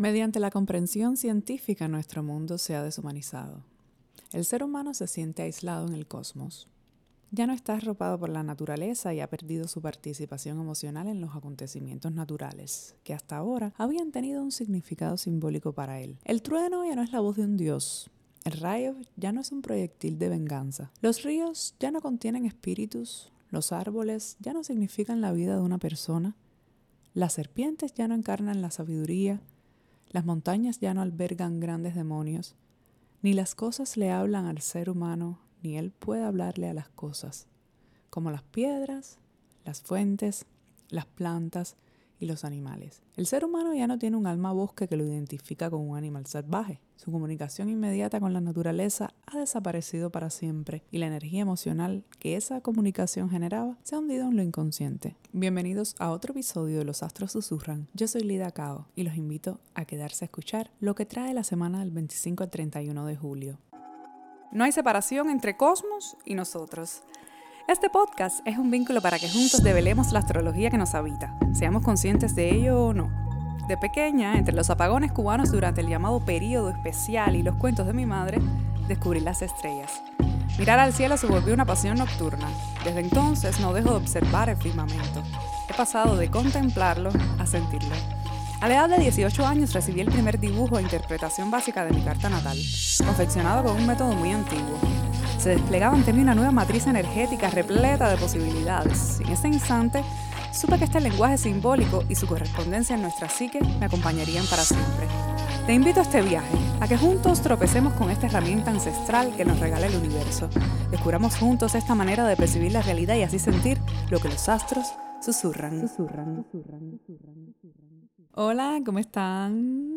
Mediante la comprensión científica nuestro mundo se ha deshumanizado. El ser humano se siente aislado en el cosmos. Ya no está arropado por la naturaleza y ha perdido su participación emocional en los acontecimientos naturales, que hasta ahora habían tenido un significado simbólico para él. El trueno ya no es la voz de un dios. El rayo ya no es un proyectil de venganza. Los ríos ya no contienen espíritus. Los árboles ya no significan la vida de una persona. Las serpientes ya no encarnan la sabiduría. Las montañas ya no albergan grandes demonios. Ni las cosas le hablan al ser humano ni él puede hablarle a las cosas, como las piedras, las fuentes, las plantas y los animales. El ser humano ya no tiene un alma bosque que lo identifica con un animal salvaje. Su comunicación inmediata con la naturaleza ha desaparecido para siempre y la energía emocional que esa comunicación generaba se ha hundido en lo inconsciente. Bienvenidos a otro episodio de Los Astros Susurran. Yo soy Lida Cao y los invito a quedarse a escuchar lo que trae la semana del 25 al 31 de julio. No hay separación entre cosmos y nosotros. Este podcast es un vínculo para que juntos develemos la astrología que nos habita, seamos conscientes de ello o no. De pequeña, entre los apagones cubanos durante el llamado periodo especial y los cuentos de mi madre, descubrí las estrellas. Mirar al cielo se volvió una pasión nocturna. Desde entonces no dejo de observar el firmamento. He pasado de contemplarlo a sentirlo. A la edad de 18 años recibí el primer dibujo e interpretación básica de mi carta natal, confeccionado con un método muy antiguo. Se desplegaba ante mí una nueva matriz energética repleta de posibilidades. En ese instante, supe que este lenguaje simbólico y su correspondencia en nuestra psique me acompañarían para siempre. Te invito a este viaje, a que juntos tropecemos con esta herramienta ancestral que nos regala el universo. Descubramos juntos esta manera de percibir la realidad y así sentir lo que los astros susurran. Susurran, susurran, susurran, susurran. Hola, ¿cómo están?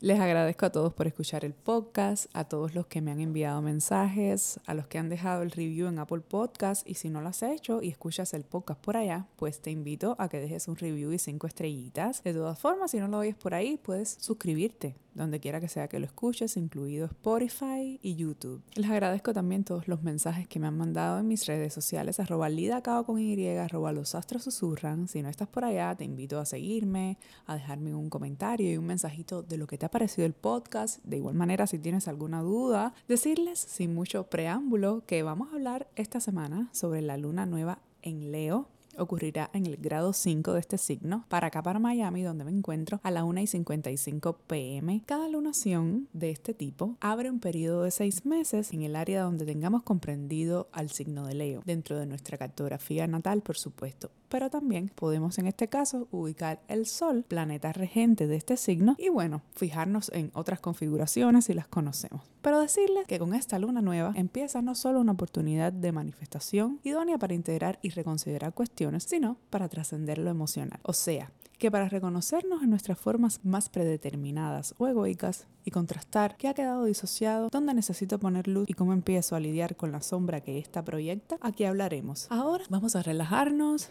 Les agradezco a todos por escuchar el podcast, a todos los que me han enviado mensajes, a los que han dejado el review en Apple Podcast y si no lo has hecho y escuchas el podcast por allá, pues te invito a que dejes un review y cinco estrellitas. De todas formas, si no lo oyes por ahí, puedes suscribirte donde quiera que sea que lo escuches, incluido Spotify y YouTube. Les agradezco también todos los mensajes que me han mandado en mis redes sociales, arroba lidacao con Y, arroba los astros susurran. Si no estás por allá, te invito a seguirme, a dejarme un comentario y un mensajito de lo que te ha parecido el podcast. De igual manera, si tienes alguna duda, decirles sin mucho preámbulo que vamos a hablar esta semana sobre la luna nueva en Leo ocurrirá en el grado 5 de este signo, para acá para Miami, donde me encuentro, a la 1 y 55 pm. Cada lunación de este tipo abre un periodo de seis meses en el área donde tengamos comprendido al signo de Leo, dentro de nuestra cartografía natal, por supuesto pero también podemos en este caso ubicar el Sol, planeta regente de este signo, y bueno, fijarnos en otras configuraciones si las conocemos. Pero decirles que con esta luna nueva empieza no solo una oportunidad de manifestación idónea para integrar y reconsiderar cuestiones, sino para trascender lo emocional. O sea, que para reconocernos en nuestras formas más predeterminadas o egoicas y contrastar qué ha quedado disociado, dónde necesito poner luz y cómo empiezo a lidiar con la sombra que ésta proyecta, aquí hablaremos. Ahora vamos a relajarnos,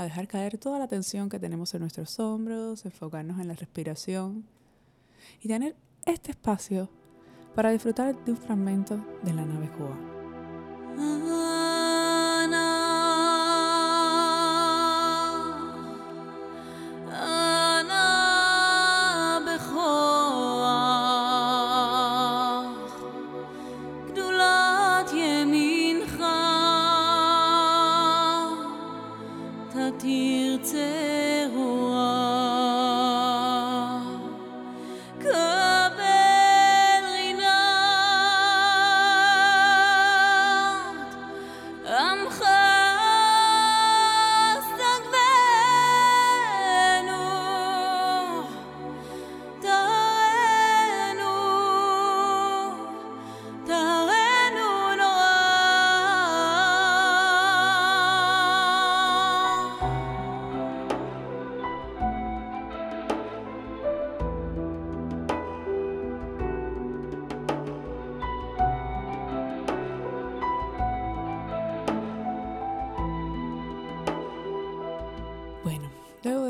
a dejar caer toda la tensión que tenemos en nuestros hombros, enfocarnos en la respiración y tener este espacio para disfrutar de un fragmento de la nave Joa.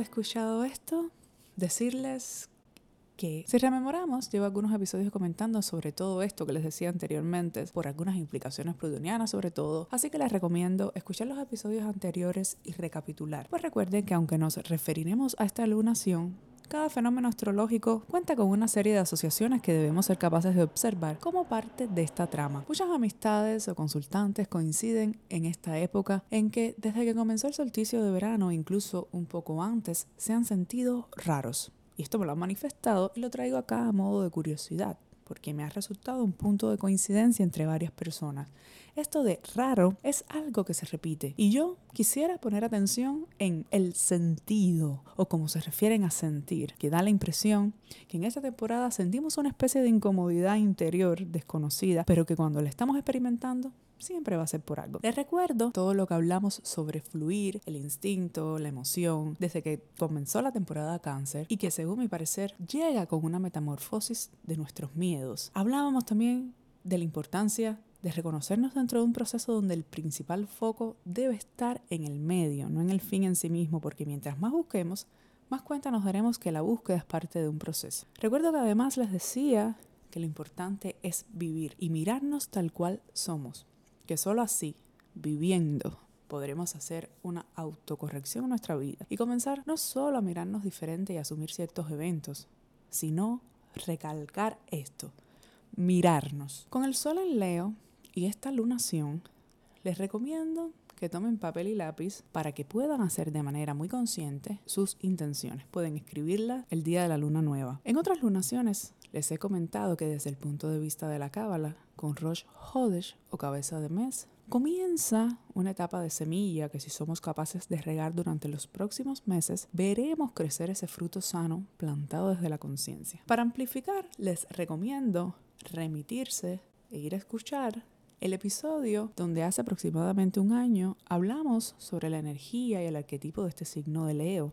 Escuchado esto, decirles que si rememoramos, llevo algunos episodios comentando sobre todo esto que les decía anteriormente, por algunas implicaciones plutonianas sobre todo, así que les recomiendo escuchar los episodios anteriores y recapitular. Pues recuerden que aunque nos referiremos a esta lunación cada fenómeno astrológico cuenta con una serie de asociaciones que debemos ser capaces de observar como parte de esta trama. Muchas amistades o consultantes coinciden en esta época en que desde que comenzó el solsticio de verano, incluso un poco antes, se han sentido raros. Y esto me lo han manifestado y lo traigo acá a modo de curiosidad porque me ha resultado un punto de coincidencia entre varias personas. Esto de raro es algo que se repite y yo quisiera poner atención en el sentido o como se refieren a sentir, que da la impresión que en esta temporada sentimos una especie de incomodidad interior desconocida, pero que cuando la estamos experimentando siempre va a ser por algo. Les recuerdo todo lo que hablamos sobre fluir, el instinto, la emoción, desde que comenzó la temporada cáncer y que según mi parecer llega con una metamorfosis de nuestros miedos. Hablábamos también de la importancia de reconocernos dentro de un proceso donde el principal foco debe estar en el medio, no en el fin en sí mismo, porque mientras más busquemos, más cuenta nos daremos que la búsqueda es parte de un proceso. Recuerdo que además les decía que lo importante es vivir y mirarnos tal cual somos que solo así, viviendo, podremos hacer una autocorrección en nuestra vida y comenzar no solo a mirarnos diferente y asumir ciertos eventos, sino recalcar esto, mirarnos. Con el sol en Leo y esta lunación, les recomiendo que tomen papel y lápiz para que puedan hacer de manera muy consciente sus intenciones. Pueden escribirla el día de la luna nueva. En otras lunaciones les he comentado que desde el punto de vista de la cábala, con Rosh Hodesh o cabeza de mes, comienza una etapa de semilla que si somos capaces de regar durante los próximos meses, veremos crecer ese fruto sano plantado desde la conciencia. Para amplificar, les recomiendo remitirse e ir a escuchar el episodio donde hace aproximadamente un año hablamos sobre la energía y el arquetipo de este signo de Leo.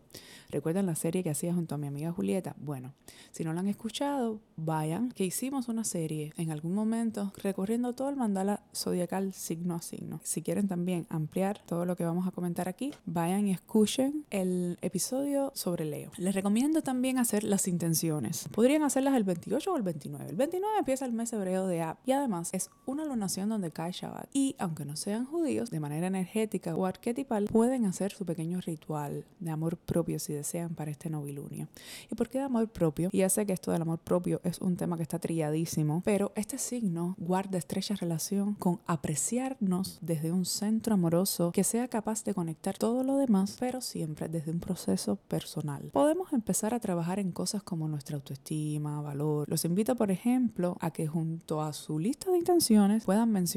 ¿Recuerdan la serie que hacía junto a mi amiga Julieta? Bueno, si no la han escuchado, vayan, que hicimos una serie en algún momento recorriendo todo el mandala zodiacal signo a signo. Si quieren también ampliar todo lo que vamos a comentar aquí, vayan y escuchen el episodio sobre Leo. Les recomiendo también hacer las intenciones. Podrían hacerlas el 28 o el 29. El 29 empieza el mes hebreo de Ab y además es una lunación donde cae Shabbat. Y aunque no sean judíos, de manera energética o arquetipal, pueden hacer su pequeño ritual de amor propio si desean para este novilunio. ¿Y por qué de amor propio? Ya sé que esto del amor propio es un tema que está trilladísimo, pero este signo guarda estrecha relación con apreciarnos desde un centro amoroso que sea capaz de conectar todo lo demás, pero siempre desde un proceso personal. Podemos empezar a trabajar en cosas como nuestra autoestima, valor. Los invito, por ejemplo, a que junto a su lista de intenciones puedan mencionar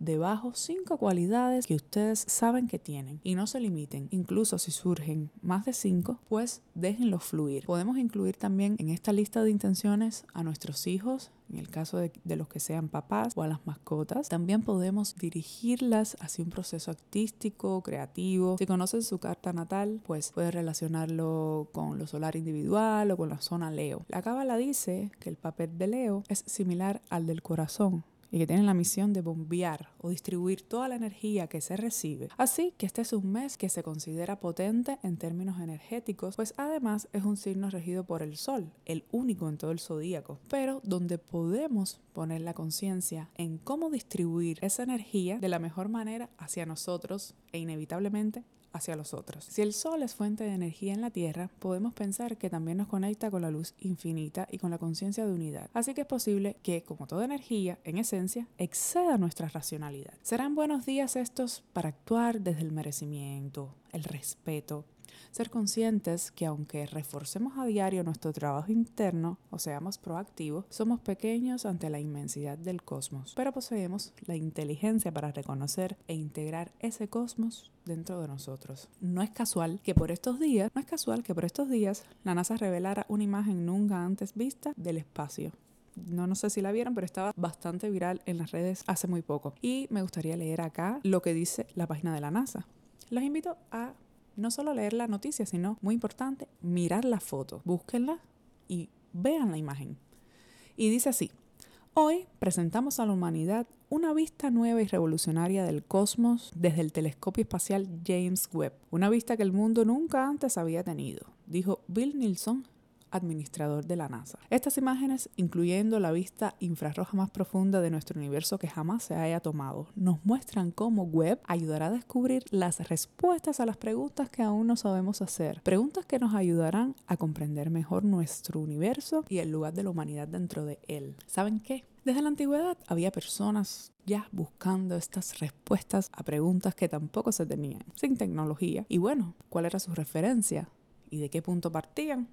debajo cinco cualidades que ustedes saben que tienen y no se limiten. Incluso si surgen más de cinco, pues déjenlo fluir. Podemos incluir también en esta lista de intenciones a nuestros hijos, en el caso de, de, los que sean papás o a las mascotas. También podemos dirigirlas hacia un proceso artístico, creativo. Si conocen su carta natal, pues puede relacionarlo con lo solar individual o con la zona Leo. La cábala dice que el papel de Leo es similar al del corazón y que tienen la misión de bombear o distribuir toda la energía que se recibe. Así que este es un mes que se considera potente en términos energéticos, pues además es un signo regido por el Sol, el único en todo el zodíaco, pero donde podemos poner la conciencia en cómo distribuir esa energía de la mejor manera hacia nosotros e inevitablemente hacia los otros. Si el Sol es fuente de energía en la Tierra, podemos pensar que también nos conecta con la luz infinita y con la conciencia de unidad. Así que es posible que, como toda energía, en esencia, exceda nuestra racionalidad. Serán buenos días estos para actuar desde el merecimiento, el respeto, ser conscientes que aunque reforcemos a diario nuestro trabajo interno o seamos proactivos, somos pequeños ante la inmensidad del cosmos, pero poseemos la inteligencia para reconocer e integrar ese cosmos dentro de nosotros. No es casual que por estos días, no es casual que por estos días la NASA revelara una imagen nunca antes vista del espacio no, no sé si la vieron, pero estaba bastante viral en las redes hace muy poco. Y me gustaría leer acá lo que dice la página de la NASA. Los invito a no solo leer la noticia, sino, muy importante, mirar la foto. Búsquenla y vean la imagen. Y dice así, hoy presentamos a la humanidad una vista nueva y revolucionaria del cosmos desde el telescopio espacial James Webb, una vista que el mundo nunca antes había tenido, dijo Bill Nilsson, administrador de la NASA. Estas imágenes, incluyendo la vista infrarroja más profunda de nuestro universo que jamás se haya tomado, nos muestran cómo Webb ayudará a descubrir las respuestas a las preguntas que aún no sabemos hacer. Preguntas que nos ayudarán a comprender mejor nuestro universo y el lugar de la humanidad dentro de él. ¿Saben qué? Desde la antigüedad había personas ya buscando estas respuestas a preguntas que tampoco se tenían, sin tecnología. Y bueno, ¿cuál era su referencia? ¿Y de qué punto partían?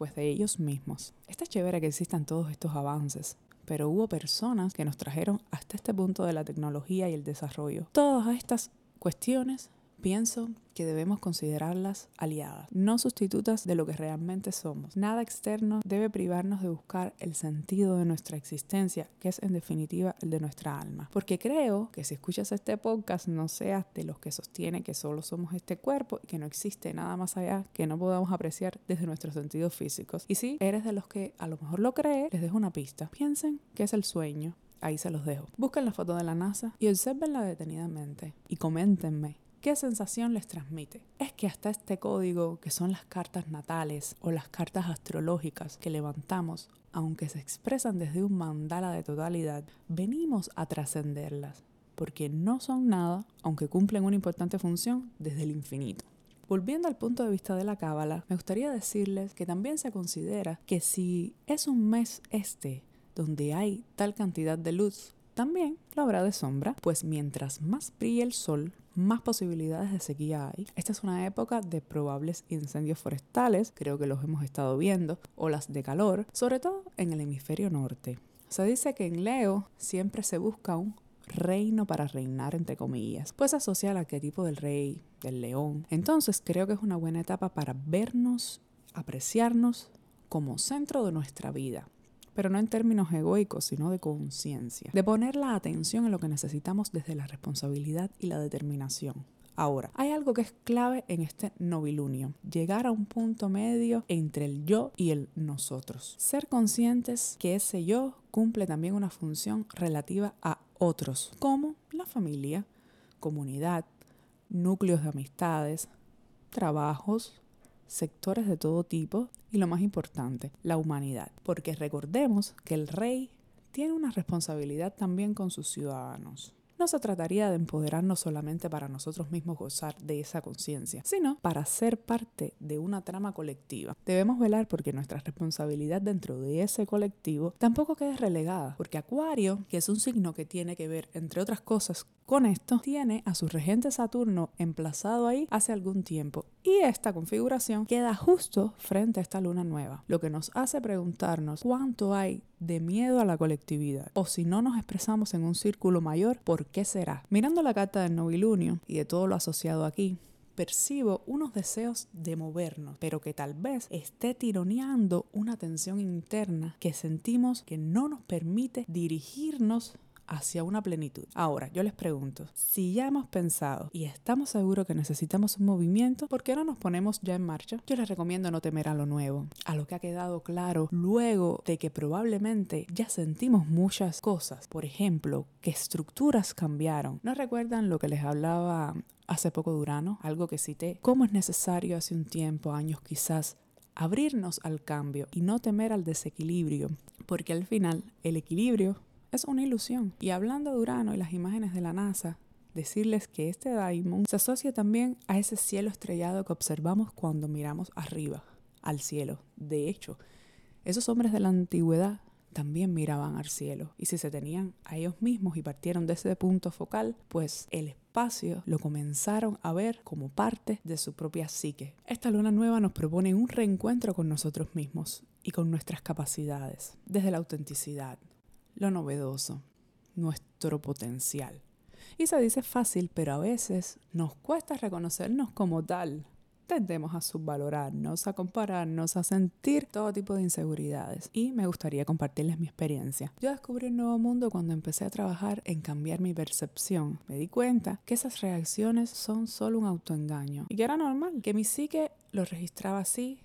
Pues de ellos mismos. Está chévere que existan todos estos avances, pero hubo personas que nos trajeron hasta este punto de la tecnología y el desarrollo. Todas estas cuestiones pienso que debemos considerarlas aliadas, no sustitutas de lo que realmente somos. Nada externo debe privarnos de buscar el sentido de nuestra existencia, que es en definitiva el de nuestra alma. Porque creo que si escuchas este podcast no seas de los que sostiene que solo somos este cuerpo y que no existe nada más allá que no podamos apreciar desde nuestros sentidos físicos. Y si eres de los que a lo mejor lo cree, les dejo una pista. Piensen que es el sueño. Ahí se los dejo. Busquen la foto de la NASA y observenla detenidamente y coméntenme ¿Qué sensación les transmite? Es que hasta este código, que son las cartas natales o las cartas astrológicas que levantamos, aunque se expresan desde un mandala de totalidad, venimos a trascenderlas, porque no son nada, aunque cumplen una importante función desde el infinito. Volviendo al punto de vista de la cábala, me gustaría decirles que también se considera que si es un mes este donde hay tal cantidad de luz, también lo habrá de sombra, pues mientras más brille el sol, más posibilidades de sequía hay. Esta es una época de probables incendios forestales, creo que los hemos estado viendo, olas de calor, sobre todo en el hemisferio norte. Se dice que en Leo siempre se busca un reino para reinar, entre comillas, pues asocia al arquetipo del rey, del león. Entonces creo que es una buena etapa para vernos, apreciarnos como centro de nuestra vida pero no en términos egoicos, sino de conciencia, de poner la atención en lo que necesitamos desde la responsabilidad y la determinación. Ahora, hay algo que es clave en este novilunio, llegar a un punto medio entre el yo y el nosotros. Ser conscientes que ese yo cumple también una función relativa a otros, como la familia, comunidad, núcleos de amistades, trabajos, sectores de todo tipo y lo más importante, la humanidad. Porque recordemos que el rey tiene una responsabilidad también con sus ciudadanos. No se trataría de empoderarnos solamente para nosotros mismos gozar de esa conciencia, sino para ser parte de una trama colectiva. Debemos velar porque nuestra responsabilidad dentro de ese colectivo tampoco quede relegada, porque Acuario, que es un signo que tiene que ver, entre otras cosas, con esto, tiene a su regente Saturno emplazado ahí hace algún tiempo y esta configuración queda justo frente a esta luna nueva, lo que nos hace preguntarnos cuánto hay de miedo a la colectividad o si no nos expresamos en un círculo mayor, ¿por qué será? Mirando la carta del novilunio y de todo lo asociado aquí, percibo unos deseos de movernos, pero que tal vez esté tironeando una tensión interna que sentimos que no nos permite dirigirnos hacia una plenitud. Ahora, yo les pregunto, si ya hemos pensado y estamos seguros que necesitamos un movimiento, ¿por qué no nos ponemos ya en marcha? Yo les recomiendo no temer a lo nuevo, a lo que ha quedado claro luego de que probablemente ya sentimos muchas cosas. Por ejemplo, que estructuras cambiaron. ¿No recuerdan lo que les hablaba hace poco Durano? Algo que cité. ¿Cómo es necesario hace un tiempo, años quizás, abrirnos al cambio y no temer al desequilibrio? Porque al final el equilibrio es una ilusión. Y hablando de Urano y las imágenes de la NASA, decirles que este Daimon se asocia también a ese cielo estrellado que observamos cuando miramos arriba, al cielo. De hecho, esos hombres de la antigüedad también miraban al cielo y si se tenían a ellos mismos y partieron de ese punto focal, pues el espacio lo comenzaron a ver como parte de su propia psique. Esta luna nueva nos propone un reencuentro con nosotros mismos y con nuestras capacidades, desde la autenticidad, lo novedoso, nuestro potencial. Y se dice fácil, pero a veces nos cuesta reconocernos como tal. Tendemos a subvalorarnos, a compararnos, a sentir todo tipo de inseguridades. Y me gustaría compartirles mi experiencia. Yo descubrí un nuevo mundo cuando empecé a trabajar en cambiar mi percepción. Me di cuenta que esas reacciones son solo un autoengaño y que era normal, que mi psique lo registraba así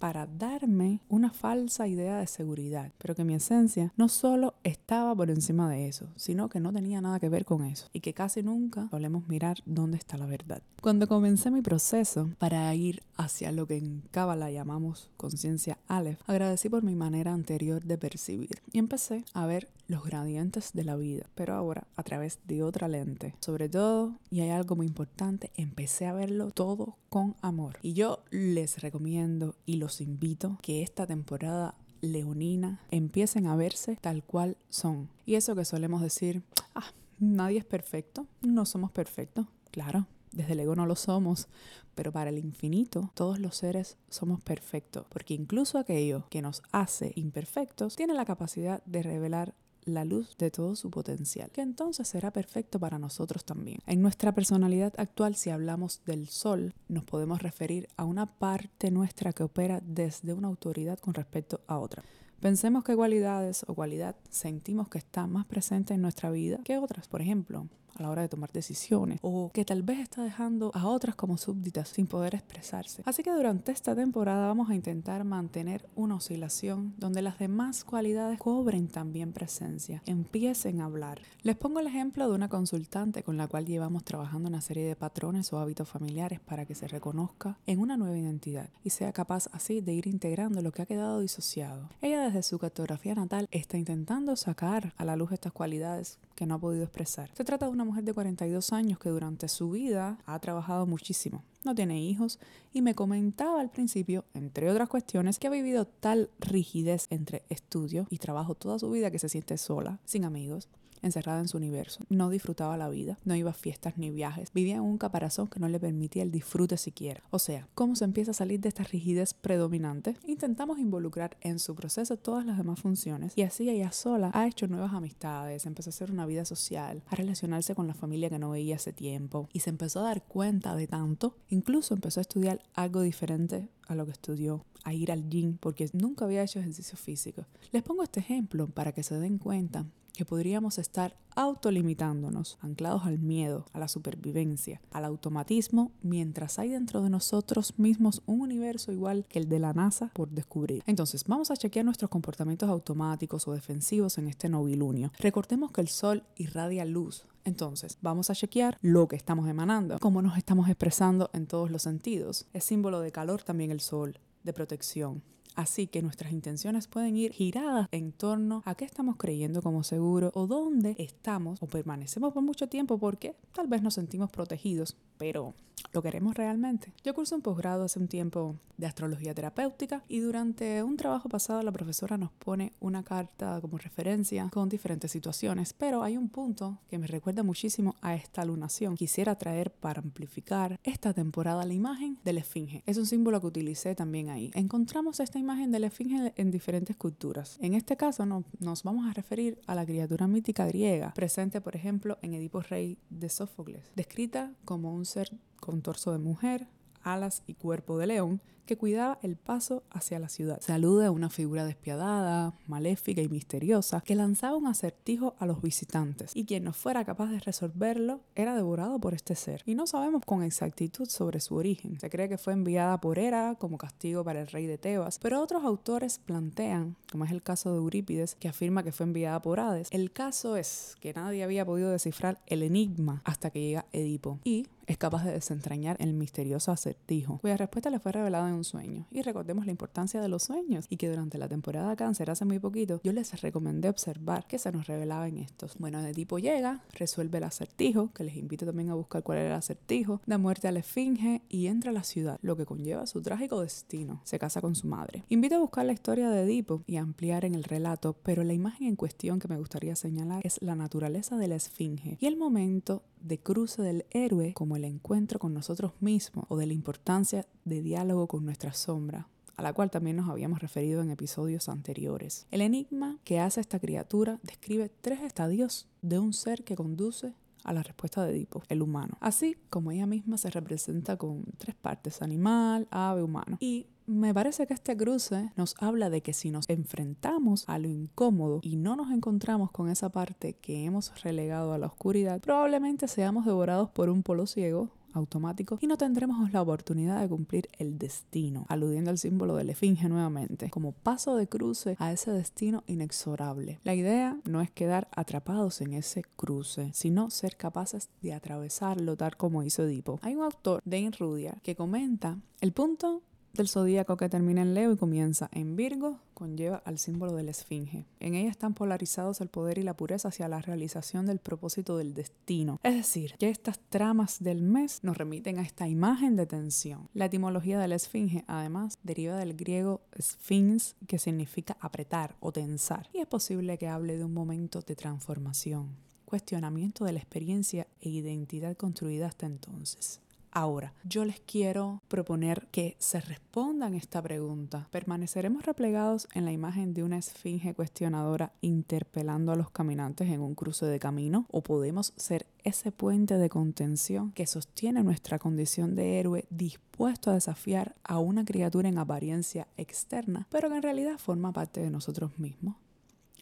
para darme una falsa idea de seguridad, pero que mi esencia no solo estaba por encima de eso, sino que no tenía nada que ver con eso y que casi nunca solemos mirar dónde está la verdad. Cuando comencé mi proceso para ir hacia lo que en Kabbalah llamamos conciencia Aleph, agradecí por mi manera anterior de percibir y empecé a ver los gradientes de la vida, pero ahora a través de otra lente. Sobre todo, y hay algo muy importante, empecé a verlo todo con amor. Y yo les recomiendo y los invito que esta temporada leonina empiecen a verse tal cual son. Y eso que solemos decir, ah, nadie es perfecto, no somos perfectos. Claro, desde el ego no lo somos, pero para el infinito todos los seres somos perfectos, porque incluso aquello que nos hace imperfectos tiene la capacidad de revelar la luz de todo su potencial, que entonces será perfecto para nosotros también. En nuestra personalidad actual, si hablamos del sol, nos podemos referir a una parte nuestra que opera desde una autoridad con respecto a otra. Pensemos qué cualidades o cualidad sentimos que está más presente en nuestra vida que otras. Por ejemplo, a la hora de tomar decisiones o que tal vez está dejando a otras como súbditas sin poder expresarse. Así que durante esta temporada vamos a intentar mantener una oscilación donde las demás cualidades cobren también presencia, empiecen a hablar. Les pongo el ejemplo de una consultante con la cual llevamos trabajando una serie de patrones o hábitos familiares para que se reconozca en una nueva identidad y sea capaz así de ir integrando lo que ha quedado disociado. Ella desde su cartografía natal está intentando sacar a la luz estas cualidades que no ha podido expresar. Se trata de una mujer de 42 años que durante su vida ha trabajado muchísimo. No tiene hijos y me comentaba al principio, entre otras cuestiones, que ha vivido tal rigidez entre estudio y trabajo toda su vida que se siente sola, sin amigos, encerrada en su universo. No disfrutaba la vida, no iba a fiestas ni viajes, vivía en un caparazón que no le permitía el disfrute siquiera. O sea, ¿cómo se empieza a salir de esta rigidez predominante? Intentamos involucrar en su proceso todas las demás funciones y así ella sola ha hecho nuevas amistades, empezó a hacer una vida social, a relacionarse con la familia que no veía hace tiempo y se empezó a dar cuenta de tanto, incluso empezó a estudiar algo diferente a lo que estudió, a ir al gym porque nunca había hecho ejercicio físico. Les pongo este ejemplo para que se den cuenta que podríamos estar autolimitándonos, anclados al miedo, a la supervivencia, al automatismo, mientras hay dentro de nosotros mismos un universo igual que el de la NASA por descubrir. Entonces, vamos a chequear nuestros comportamientos automáticos o defensivos en este novilunio. Recordemos que el Sol irradia luz, entonces, vamos a chequear lo que estamos emanando, cómo nos estamos expresando en todos los sentidos. Es símbolo de calor también el sol, de protección. Así que nuestras intenciones pueden ir giradas en torno a qué estamos creyendo como seguro o dónde estamos o permanecemos por mucho tiempo porque tal vez nos sentimos protegidos, pero ¿Lo queremos realmente? Yo curso un posgrado hace un tiempo de astrología terapéutica y durante un trabajo pasado la profesora nos pone una carta como referencia con diferentes situaciones, pero hay un punto que me recuerda muchísimo a esta lunación. Quisiera traer para amplificar esta temporada la imagen de la esfinge. Es un símbolo que utilicé también ahí. Encontramos esta imagen de la esfinge en diferentes culturas. En este caso no, nos vamos a referir a la criatura mítica griega, presente por ejemplo en Edipo Rey de Sófocles, descrita como un ser con torso de mujer, alas y cuerpo de león, que cuidaba el paso hacia la ciudad. Saluda a una figura despiadada, maléfica y misteriosa que lanzaba un acertijo a los visitantes y quien no fuera capaz de resolverlo era devorado por este ser. Y no sabemos con exactitud sobre su origen. Se cree que fue enviada por Hera como castigo para el rey de Tebas, pero otros autores plantean, como es el caso de Eurípides, que afirma que fue enviada por Hades. El caso es que nadie había podido descifrar el enigma hasta que llega Edipo y es capaz de desentrañar el misterioso acertijo, cuya respuesta le fue revelada en un. Y recordemos la importancia de los sueños y que durante la temporada cáncer hace muy poquito yo les recomendé observar que se nos revelaba en estos. Bueno, Edipo llega, resuelve el acertijo, que les invito también a buscar cuál era el acertijo, da muerte a la esfinge y entra a la ciudad, lo que conlleva su trágico destino. Se casa con su madre. Invito a buscar la historia de Edipo y ampliar en el relato, pero la imagen en cuestión que me gustaría señalar es la naturaleza de la esfinge y el momento de cruce del héroe como el encuentro con nosotros mismos o de la importancia de diálogo con nuestra sombra a la cual también nos habíamos referido en episodios anteriores. El enigma que hace esta criatura describe tres estadios de un ser que conduce a la respuesta de Edipo, el humano. Así como ella misma se representa con tres partes, animal, ave, humano. Y me parece que este cruce nos habla de que si nos enfrentamos a lo incómodo y no nos encontramos con esa parte que hemos relegado a la oscuridad, probablemente seamos devorados por un polo ciego automático y no tendremos la oportunidad de cumplir el destino, aludiendo al símbolo de la esfinge nuevamente, como paso de cruce a ese destino inexorable. La idea no es quedar atrapados en ese cruce, sino ser capaces de atravesarlo tal como hizo Edipo. Hay un autor, Dane Rudyard, que comenta el punto del zodíaco que termina en Leo y comienza en Virgo, conlleva al símbolo de la Esfinge. En ella están polarizados el poder y la pureza hacia la realización del propósito del destino. Es decir, que estas tramas del mes nos remiten a esta imagen de tensión. La etimología de la Esfinge, además, deriva del griego sphinx, que significa apretar o tensar, y es posible que hable de un momento de transformación, cuestionamiento de la experiencia e identidad construida hasta entonces. Ahora, yo les quiero proponer que se respondan esta pregunta. ¿Permaneceremos replegados en la imagen de una esfinge cuestionadora interpelando a los caminantes en un cruce de camino? ¿O podemos ser ese puente de contención que sostiene nuestra condición de héroe dispuesto a desafiar a una criatura en apariencia externa, pero que en realidad forma parte de nosotros mismos?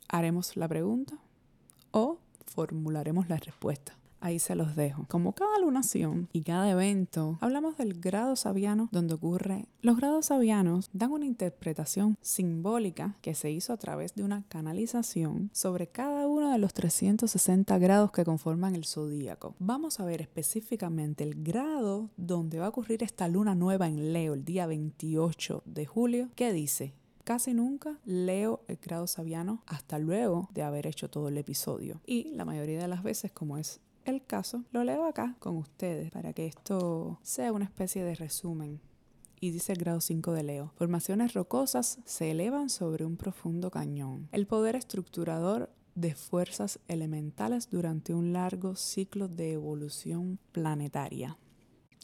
¿Haremos la pregunta o formularemos la respuesta? Ahí se los dejo. Como cada lunación y cada evento, hablamos del grado sabiano donde ocurre. Los grados sabianos dan una interpretación simbólica que se hizo a través de una canalización sobre cada uno de los 360 grados que conforman el zodíaco. Vamos a ver específicamente el grado donde va a ocurrir esta luna nueva en Leo el día 28 de julio, que dice casi nunca leo el grado sabiano hasta luego de haber hecho todo el episodio. Y la mayoría de las veces, como es el caso, lo leo acá con ustedes para que esto sea una especie de resumen. Y dice el grado 5 de Leo. Formaciones rocosas se elevan sobre un profundo cañón. El poder estructurador de fuerzas elementales durante un largo ciclo de evolución planetaria.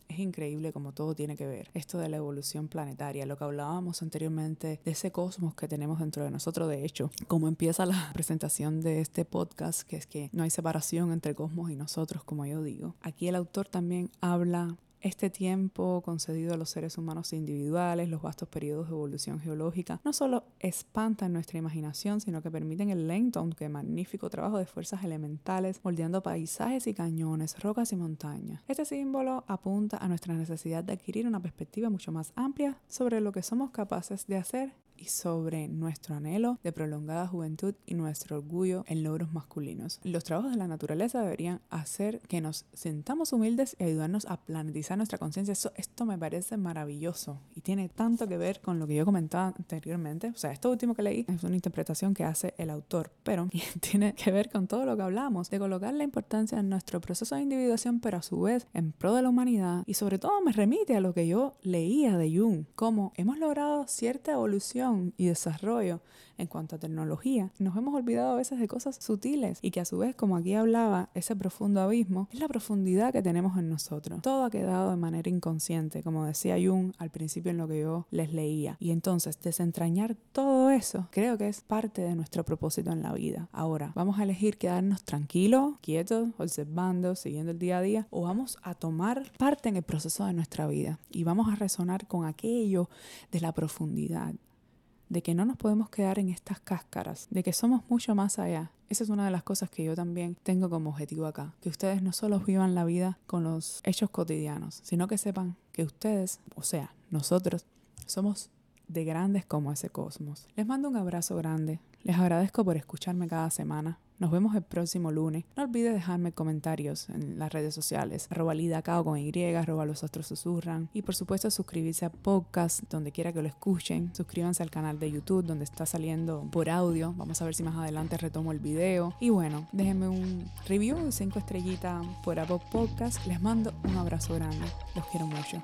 Es increíble como todo tiene que ver. Esto de la evolución planetaria, lo que hablábamos anteriormente de ese cosmos que tenemos dentro de nosotros, de hecho, como empieza la presentación de este podcast, que es que no hay separación entre cosmos y nosotros, como yo digo. Aquí el autor también habla este tiempo concedido a los seres humanos individuales, los vastos periodos de evolución geológica, no solo espantan nuestra imaginación, sino que permiten el lento, aunque magnífico trabajo de fuerzas elementales, moldeando paisajes y cañones, rocas y montañas. Este símbolo apunta a nuestra necesidad de adquirir una perspectiva mucho más amplia sobre lo que somos capaces de hacer y sobre nuestro anhelo de prolongada juventud y nuestro orgullo en logros masculinos. Los trabajos de la naturaleza deberían hacer que nos sentamos humildes y ayudarnos a planetizar nuestra conciencia. Esto me parece maravilloso y tiene tanto que ver con lo que yo comentaba anteriormente. O sea, esto último que leí es una interpretación que hace el autor, pero tiene que ver con todo lo que hablamos, de colocar la importancia en nuestro proceso de individuación, pero a su vez en pro de la humanidad y sobre todo me remite a lo que yo leía de Jung, como hemos logrado cierta evolución y desarrollo en cuanto a tecnología, nos hemos olvidado a veces de cosas sutiles y que a su vez, como aquí hablaba, ese profundo abismo es la profundidad que tenemos en nosotros. Todo ha quedado de manera inconsciente, como decía Jung al principio en lo que yo les leía. Y entonces, desentrañar todo eso creo que es parte de nuestro propósito en la vida. Ahora, vamos a elegir quedarnos tranquilos, quietos, observando, siguiendo el día a día, o vamos a tomar parte en el proceso de nuestra vida y vamos a resonar con aquello de la profundidad de que no nos podemos quedar en estas cáscaras, de que somos mucho más allá. Esa es una de las cosas que yo también tengo como objetivo acá, que ustedes no solo vivan la vida con los hechos cotidianos, sino que sepan que ustedes, o sea, nosotros, somos de grandes como ese cosmos. Les mando un abrazo grande, les agradezco por escucharme cada semana. Nos vemos el próximo lunes. No olvides dejarme comentarios en las redes sociales. Arroba Lidacao con Y, arroba los astros susurran. Y por supuesto suscribirse a podcast donde quiera que lo escuchen. Suscríbanse al canal de YouTube donde está saliendo por audio. Vamos a ver si más adelante retomo el video. Y bueno, déjenme un review y cinco estrellitas por Apple Podcast. Les mando un abrazo grande. Los quiero mucho.